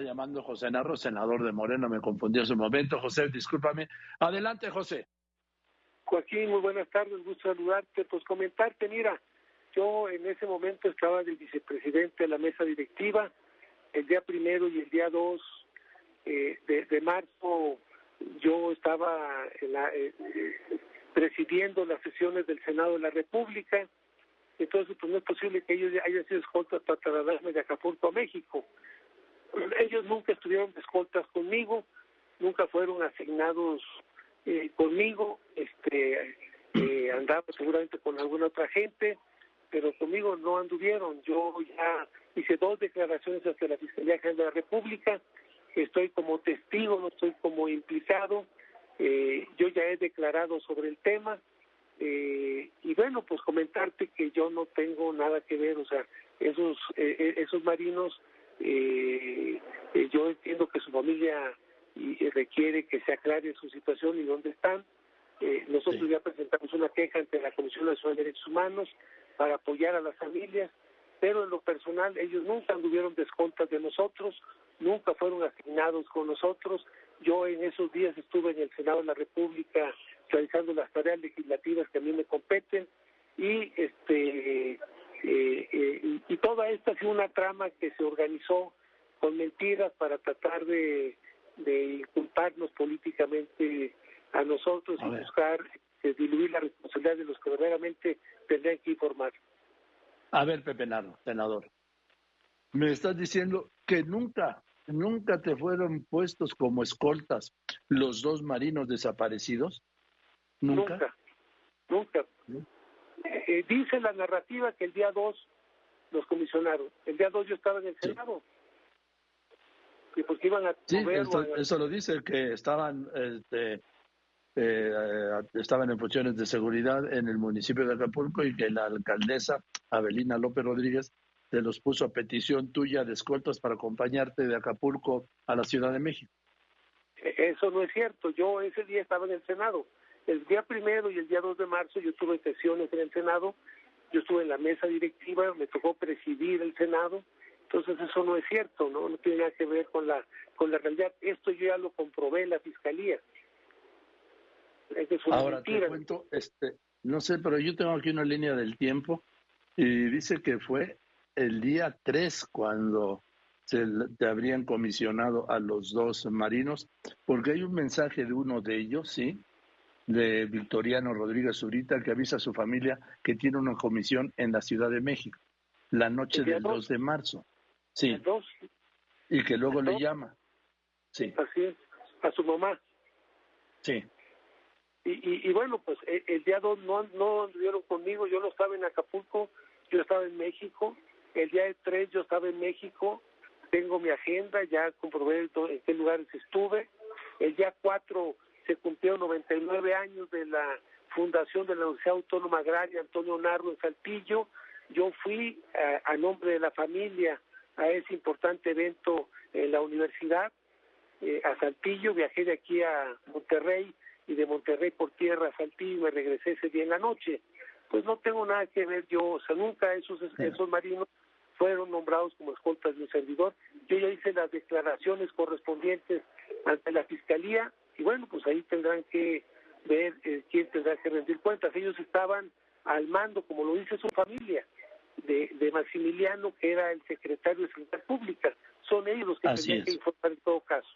llamando José Narro, senador de Moreno, me confundí en su momento. José, discúlpame. Adelante, José. Joaquín, muy buenas tardes, gusto saludarte. Pues comentarte, mira, yo en ese momento estaba de vicepresidente de la mesa directiva, el día primero y el día dos eh, de, marzo yo estaba eh, presidiendo las sesiones del Senado de la República, entonces pues no es posible que ellos hayan sido escoltas para trasladarme de Acapulco a México. Ellos nunca estuvieron escoltas conmigo, nunca fueron asignados eh, conmigo, este eh, andaba seguramente con alguna otra gente, pero conmigo no anduvieron. Yo ya hice dos declaraciones hacia la Fiscalía General de la República, estoy como testigo, no estoy como implicado, eh, yo ya he declarado sobre el tema, eh, y bueno, pues comentarte que yo no tengo nada que ver, o sea, esos, eh, esos marinos, yo entiendo que su familia requiere que se aclare su situación y dónde están. nosotros ya presentamos una queja ante la Comisión Nacional de Derechos Humanos para apoyar a las familias, pero en lo personal ellos nunca anduvieron descontas de nosotros, nunca fueron asignados con nosotros. Yo en esos días estuve en el Senado de la República realizando las tareas legislativas que a mí me competen y este eh, eh, y, toda esta sido una trama que se organizó con mentiras para tratar de, de inculparnos políticamente a nosotros y buscar eh, diluir la responsabilidad de los que verdaderamente tendrían que informar. A ver, Pepe Naro, senador, me estás diciendo que nunca, nunca te fueron puestos como escoltas los dos marinos desaparecidos. Nunca. Nunca. Eh, dice la narrativa que el día 2 los comisionaron. El día 2 yo estaba en el Senado. Y porque iban a sí, eso, lo dice, que estaban este, eh, estaban en funciones de seguridad en el municipio de Acapulco y que la alcaldesa Abelina López Rodríguez te los puso a petición tuya de escoltas para acompañarte de Acapulco a la Ciudad de México. E, eso no es cierto. Yo ese día estaba en el Senado. El día primero y el día 2 de marzo yo tuve sesiones en el Senado, yo estuve en la mesa directiva, me tocó presidir el Senado, entonces eso no es cierto, no, no tiene nada que ver con la con la realidad. Esto yo ya lo comprobé en la fiscalía. Ahora te cuento, este, no sé, pero yo tengo aquí una línea del tiempo y dice que fue el día 3 cuando se te habrían comisionado a los dos marinos, porque hay un mensaje de uno de ellos, ¿sí? De Victoriano Rodríguez Zurita que avisa a su familia que tiene una comisión en la Ciudad de México la noche del 2 de marzo. Sí. Y que luego le llama. Sí. Así es, a su mamá. Sí. Y, y, bueno, pues eh, el, día 2 no, no anduvieron conmigo, yo no estaba en Acapulco, yo estaba en México, el día 3 yo estaba en México, tengo mi agenda, ya comprobé en qué lugares estuve, el día 4 se cumplieron 99 años de la fundación de la Universidad Autónoma Agraria Antonio Narro en Saltillo. Yo fui eh, a, nombre de la familia a ese importante evento en la universidad, eh, a Saltillo, viajé de aquí a Monterrey y de Monterrey por tierra a Saltillo y me regresé ese día en la noche. Pues no tengo nada que ver yo, o sea, nunca esos, esos marinos fueron nombrados como escoltas de un servidor. Yo ya hice las declaraciones correspondientes ante la Fiscalía y bueno, pues ahí tendrán que ver eh, quién tendrá que rendir cuentas. Ellos estaban al mando, como lo dice su familia, de, de Maximiliano, que era el secretario de Seguridad Pública. Son ellos los que tendrían que informar en todo caso.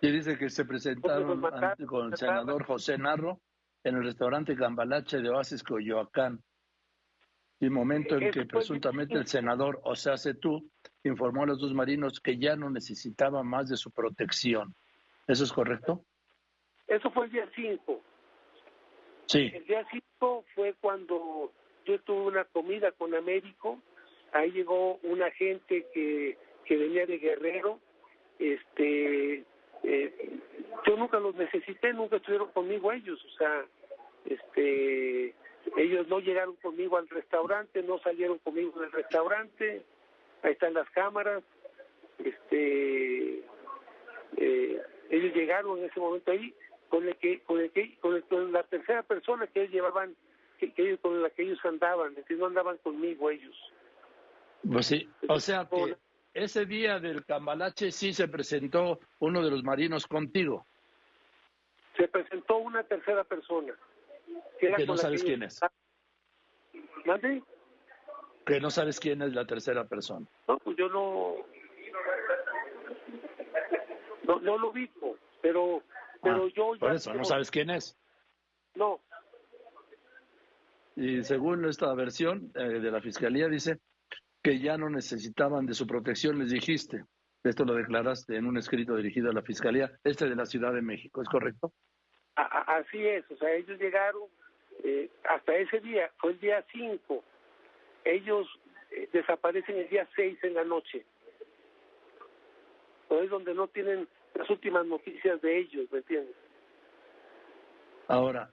Y dice que se presentaron con el senador José Narro en el restaurante Gambalache de Oasis, Coyoacán. Y momento en que presuntamente el senador, o sea, hace tú, informó a los dos marinos que ya no necesitaba más de su protección. ¿Eso es correcto? Eso fue el día 5. Sí. El día 5 fue cuando yo tuve una comida con Américo. Ahí llegó una gente que, que venía de Guerrero. Este, eh, yo nunca los necesité, nunca estuvieron conmigo ellos. O sea, este, ellos no llegaron conmigo al restaurante, no salieron conmigo del restaurante. Ahí están las cámaras. Este, eh, ellos llegaron en ese momento ahí con el que con el que con, la tercera persona que ellos llevaban que, ellos, con la que ellos andaban que no andaban conmigo ellos pues sí o sea que ese día del cambalache sí se presentó uno de los marinos contigo. Se presentó una tercera persona. Que, no sabes quién es. ¿Mande? Que no sabes quién es la tercera persona. No, pues yo no. No, no lo ubico, pero, pero Ah, yo ya. Por eso, no sabes quién es. No, Y según esta versión eh, de la fiscalía dice que ya no necesitaban de su protección, les dijiste. Esto lo declaraste en un escrito dirigido a la fiscalía, este de la Ciudad de México, ¿es correcto? a- a- así es. O sea, ellos llegaron eh, hasta ese día, fue el día 5. Ellos eh, desaparecen el día 6 en la noche. Pues es donde no tienen las últimas noticias de ellos, ¿me entiendes? Ahora,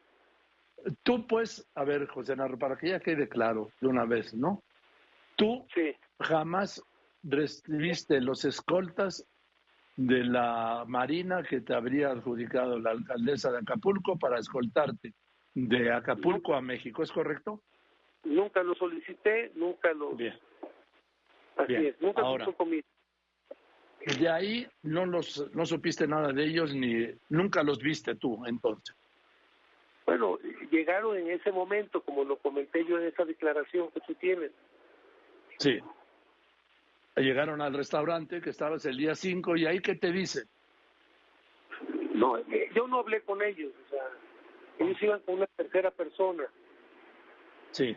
tú pues, a ver, José Narro, para que ya quede claro de una vez, ¿no? Tú Sí, jamás recibiste los escoltas de la Marina que te habría adjudicado la alcaldesa de Acapulco para escoltarte de Acapulco a México, ¿es correcto? Nunca lo solicité, nunca lo... Bien. Así bien. es, nunca Ahora. conmigo. De ahí no los no supiste nada de ellos ni nunca los viste tú entonces. Bueno, llegaron en ese momento, como lo comenté yo en esa declaración que tú tienes. Sí. Llegaron al restaurante que estabas el día 5 y ahí qué te dicen? No, eh, yo no hablé con ellos, o sea, ellos iban con una tercera persona. Sí.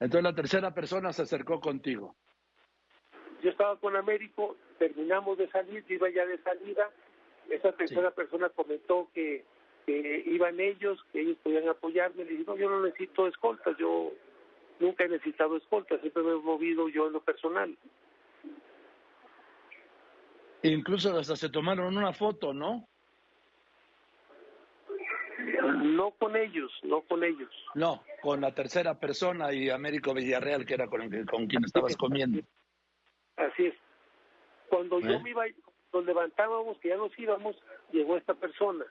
Entonces la tercera persona se acercó contigo. Yo estaba con Américo, terminamos de salir, yo iba ya de salida. Esa tercera persona comentó que, que iban ellos, que ellos podían apoyarme. Le dije, no, yo no necesito escoltas, yo nunca he necesitado escoltas, siempre me he movido yo en lo personal. Incluso hasta se tomaron una foto, ¿no? No con ellos, no con ellos. No, con la tercera persona y Américo Villarreal, que era con, el que- con quien estabas comiendo. Así es. Cuando yo ¿Eh? me iba, nos levantábamos, que ya nos íbamos, llegó esta persona.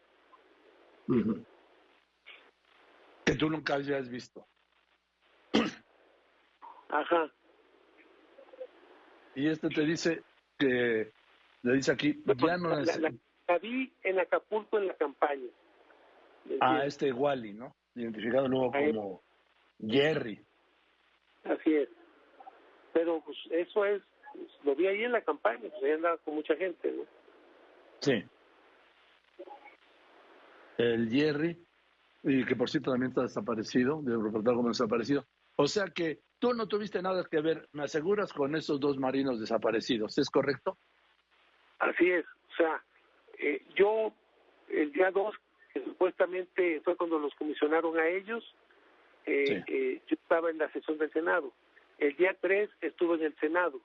Que tú nunca habías visto. Ajá. Y este te dice que, le dice aquí, ya no la, es... la- la vi en Acapulco en la campaña. ¿Me Ah, entiendes? este Wally, ¿no? Identificado luego como Jerry. Así es. Pero pues eso es, pues, lo vi ahí en la campaña, pues ahí andaba con mucha gente, ¿no? Sí. El Jerry, y que por cierto también está desaparecido, de reportado como desaparecido. O sea que tú no tuviste nada que ver, me aseguras, con esos dos marinos desaparecidos, ¿es correcto? Así es. O sea, eh, yo el día 2, que supuestamente fue cuando los comisionaron a ellos, eh, Sí. eh, yo estaba en la sesión del Senado. El día 3 estuve en el Senado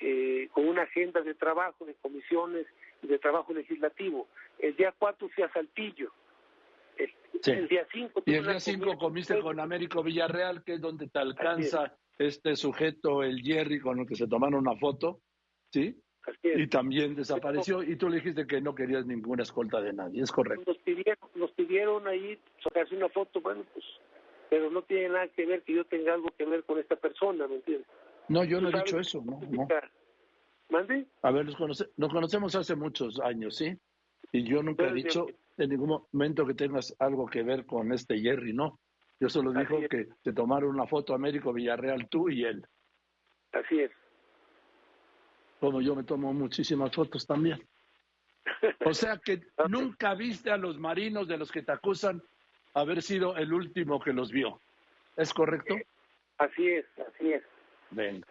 eh, con una agenda de trabajo, de comisiones y de trabajo legislativo. El día 4 fui a Saltillo. El, Sí. el día 5 Y el día 5 comiste con Américo Villarreal, que es donde te alcanza este sujeto, el Jerry, con el que se tomaron una foto, ¿sí? Y también desapareció, y tú le dijiste que no querías ninguna escolta de nadie, es correcto. nos pidieron, nos pidieron ahí sacarse una foto, bueno, pues, pero no tiene nada que ver que yo tenga algo que ver con esta persona, ¿me entiendes? No, yo no he dicho eso, no, no. ¿Mande? A ver, nos, conoce- nos conocemos hace muchos años, ¿sí? Y yo nunca he Pero dicho yo- en ningún momento que tengas algo que ver con este Jerry, no. Yo solo Así dijo es. que te tomaron una foto Américo Villarreal, tú y él. Así es. Como yo me tomo muchísimas fotos también. O sea que nunca viste a los marinos de los que te acusan haber sido el último que los vio. ¿Es correcto? Así es, así es. Venga.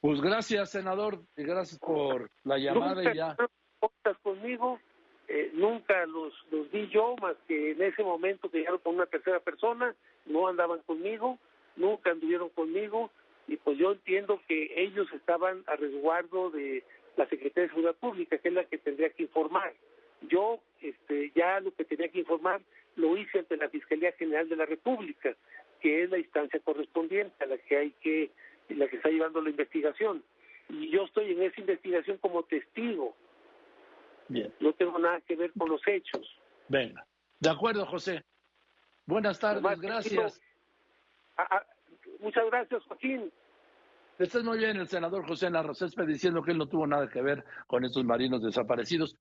Pues gracias, senador, y gracias por la llamada nunca y ya. estás conmigo, eh, nunca los, los vi yo, más que en ese momento que llegaron con una tercera persona, no andaban conmigo, nunca anduvieron conmigo, yo entiendo que ellos estaban a resguardo de la Secretaría de Seguridad Pública, que es la que tendría que informar. Yo este, ya lo que tenía que informar lo hice ante la Fiscalía General de la República, que es la instancia correspondiente a la que hay que, la que está llevando la investigación. Y yo estoy en esa investigación como testigo, Bien, no tengo nada que ver con los hechos. venga. De acuerdo, José. Buenas tardes, te gracias. Ah, ah, muchas gracias, Joaquín. Este es muy bien el senador José Narro diciendo que él no tuvo nada que ver con estos marinos desaparecidos.